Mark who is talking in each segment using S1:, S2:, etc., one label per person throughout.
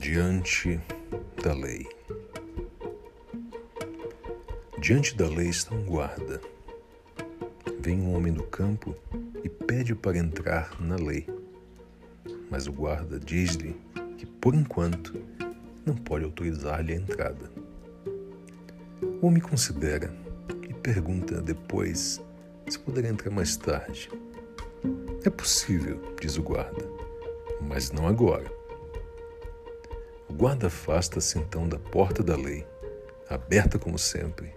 S1: Diante da lei. Diante da lei está um guarda. Vem um homem do campo e pede para entrar na lei. Mas o guarda diz-lhe que, por enquanto, não pode autorizar-lhe a entrada. O homem considera e pergunta depois se poderá entrar mais tarde. É possível, diz o guarda, mas não agora. O guarda afasta-se então da porta da lei, aberta como sempre,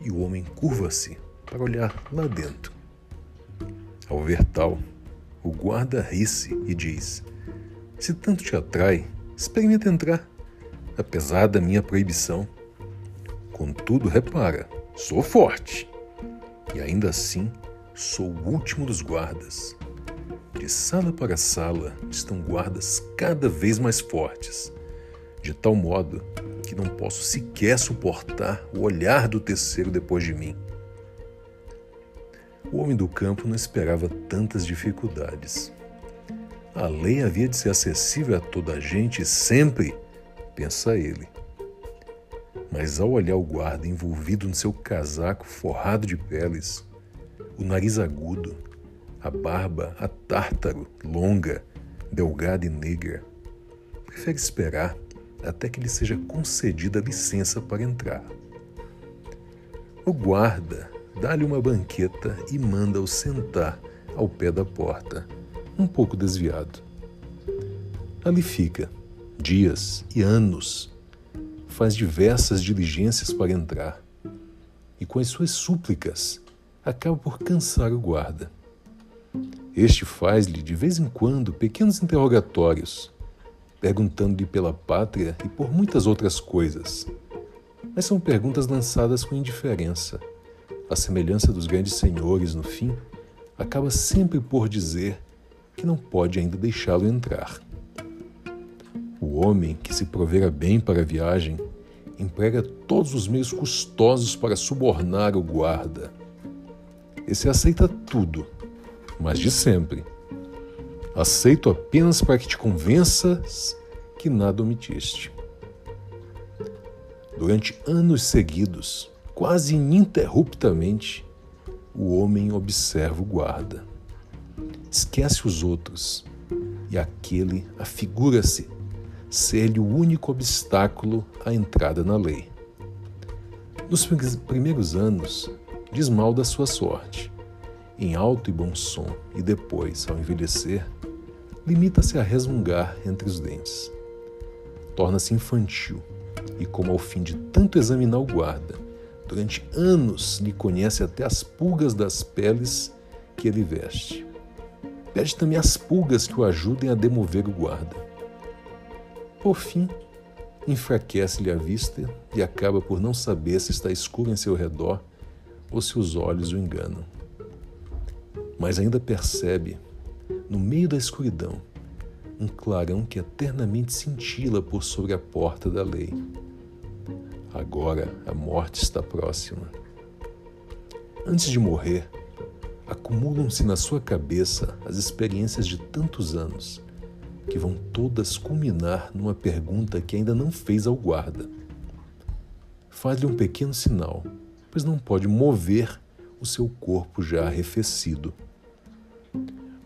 S1: e o homem curva-se para olhar lá dentro. Ao ver tal, o guarda ri-se e diz: Se tanto te atrai, experimenta entrar, apesar da minha proibição. Contudo, repara, sou forte, e ainda assim sou o último dos guardas. De sala para sala estão guardas cada vez mais fortes, de tal modo que não posso sequer suportar o olhar do terceiro depois de mim. O homem do campo não esperava tantas dificuldades. A lei havia de ser acessível a toda a gente sempre, pensa ele. Mas ao olhar o guarda envolvido no seu casaco forrado de peles, o nariz agudo, a barba a tártaro, longa, delgada e negra. Prefere esperar até que lhe seja concedida licença para entrar. O guarda dá-lhe uma banqueta e manda-o sentar ao pé da porta, um pouco desviado. Ali fica, dias e anos, faz diversas diligências para entrar, e com as suas súplicas acaba por cansar o guarda. Este faz-lhe de vez em quando pequenos interrogatórios, perguntando-lhe pela pátria e por muitas outras coisas. Mas são perguntas lançadas com indiferença. A semelhança dos grandes senhores, no fim, acaba sempre por dizer que não pode ainda deixá-lo entrar. O homem que se provera bem para a viagem emprega todos os meios custosos para subornar o guarda esse aceita tudo, mas de sempre. Aceito apenas para que te convenças que nada omitiste. Durante anos seguidos, quase ininterruptamente, o homem observa o guarda. Esquece os outros e aquele afigura-se ser-lhe o único obstáculo à entrada na lei. Nos primeiros anos, diz mal da sua sorte. Em alto e bom som, e depois, ao envelhecer, limita-se a resmungar entre os dentes. Torna-se infantil, e como ao fim de tanto examinar o guarda, durante anos lhe conhece até as pulgas das peles que ele veste. Pede também as pulgas que o ajudem a demover o guarda. Por fim, enfraquece-lhe a vista e acaba por não saber se está escuro em seu redor ou se os olhos o enganam. Mas ainda percebe, no meio da escuridão, um clarão que eternamente cintila por sobre a porta da lei. Agora a morte está próxima. Antes de morrer, acumulam-se na sua cabeça as experiências de tantos anos, que vão todas culminar numa pergunta que ainda não fez ao guarda. Faz-lhe um pequeno sinal pois não pode mover o seu corpo já arrefecido.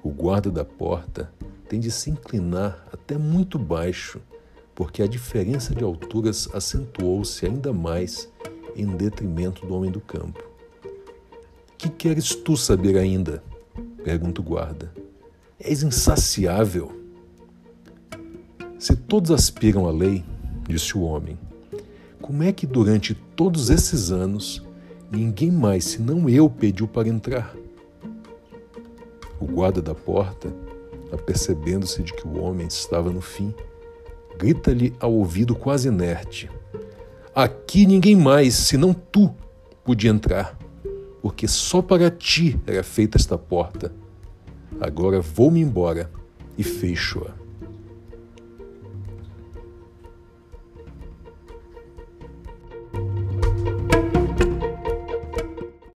S1: O guarda da porta tem de se inclinar até muito baixo, porque a diferença de alturas acentuou-se ainda mais em detrimento do homem do campo. Que queres tu saber ainda? pergunta o guarda. És insaciável. Se todos aspiram à lei, disse o homem, como é que durante todos esses anos Ninguém mais senão eu pediu para entrar. O guarda da porta, apercebendo-se de que o homem estava no fim, grita-lhe ao ouvido quase inerte: Aqui ninguém mais, senão tu, podia entrar, porque só para ti era feita esta porta. Agora vou-me embora e fecho-a.